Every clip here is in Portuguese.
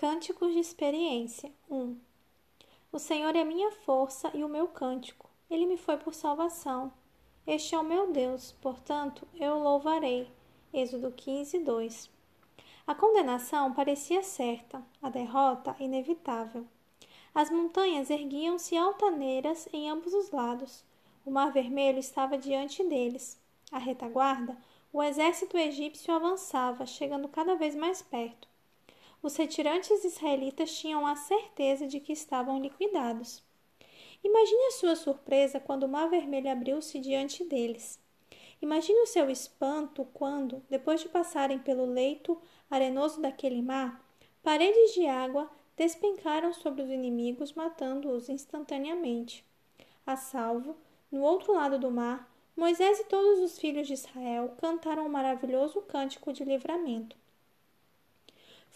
Cânticos de experiência 1. O Senhor é minha força e o meu cântico. Ele me foi por salvação. Este é o meu Deus, portanto, eu o louvarei. Êxodo 15, 2. A condenação parecia certa, a derrota inevitável. As montanhas erguiam-se altaneiras em ambos os lados. O Mar Vermelho estava diante deles. À retaguarda, o exército egípcio avançava, chegando cada vez mais perto os retirantes israelitas tinham a certeza de que estavam liquidados. Imagine a sua surpresa quando o Mar Vermelho abriu-se diante deles. Imagine o seu espanto quando, depois de passarem pelo leito arenoso daquele mar, paredes de água despencaram sobre os inimigos, matando-os instantaneamente. A salvo, no outro lado do mar, Moisés e todos os filhos de Israel cantaram um maravilhoso cântico de livramento.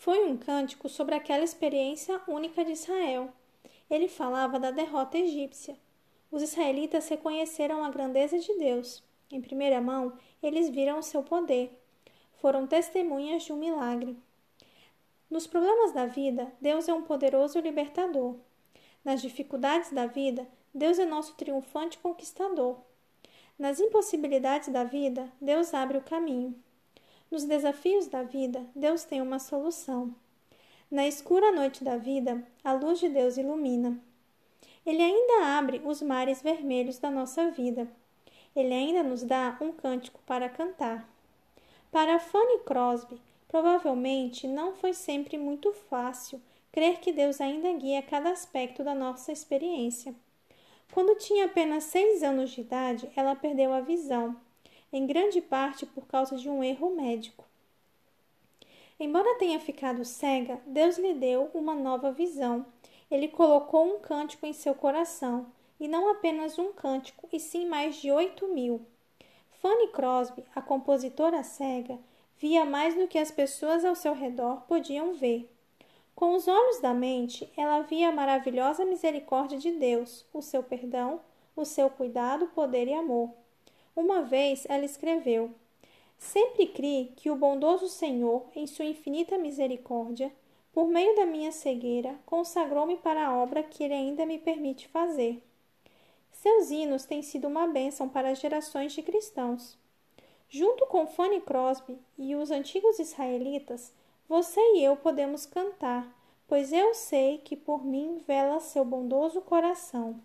Foi um cântico sobre aquela experiência única de Israel. Ele falava da derrota egípcia. Os israelitas reconheceram a grandeza de Deus. Em primeira mão, eles viram o seu poder. Foram testemunhas de um milagre. Nos problemas da vida, Deus é um poderoso libertador. Nas dificuldades da vida, Deus é nosso triunfante conquistador. Nas impossibilidades da vida, Deus abre o caminho. Nos desafios da vida, Deus tem uma solução. Na escura noite da vida, a luz de Deus ilumina. Ele ainda abre os mares vermelhos da nossa vida. Ele ainda nos dá um cântico para cantar. Para Fanny Crosby, provavelmente não foi sempre muito fácil crer que Deus ainda guia cada aspecto da nossa experiência. Quando tinha apenas seis anos de idade, ela perdeu a visão em grande parte por causa de um erro médico. Embora tenha ficado cega, Deus lhe deu uma nova visão. Ele colocou um cântico em seu coração, e não apenas um cântico, e sim mais de oito mil. Fanny Crosby, a compositora cega, via mais do que as pessoas ao seu redor podiam ver. Com os olhos da mente, ela via a maravilhosa misericórdia de Deus, o seu perdão, o seu cuidado, poder e amor. Uma vez ela escreveu: Sempre criei que o bondoso Senhor, em sua infinita misericórdia, por meio da minha cegueira, consagrou-me para a obra que ele ainda me permite fazer. Seus hinos têm sido uma bênção para gerações de cristãos. Junto com Fanny Crosby e os antigos israelitas, você e eu podemos cantar, pois eu sei que por mim vela seu bondoso coração.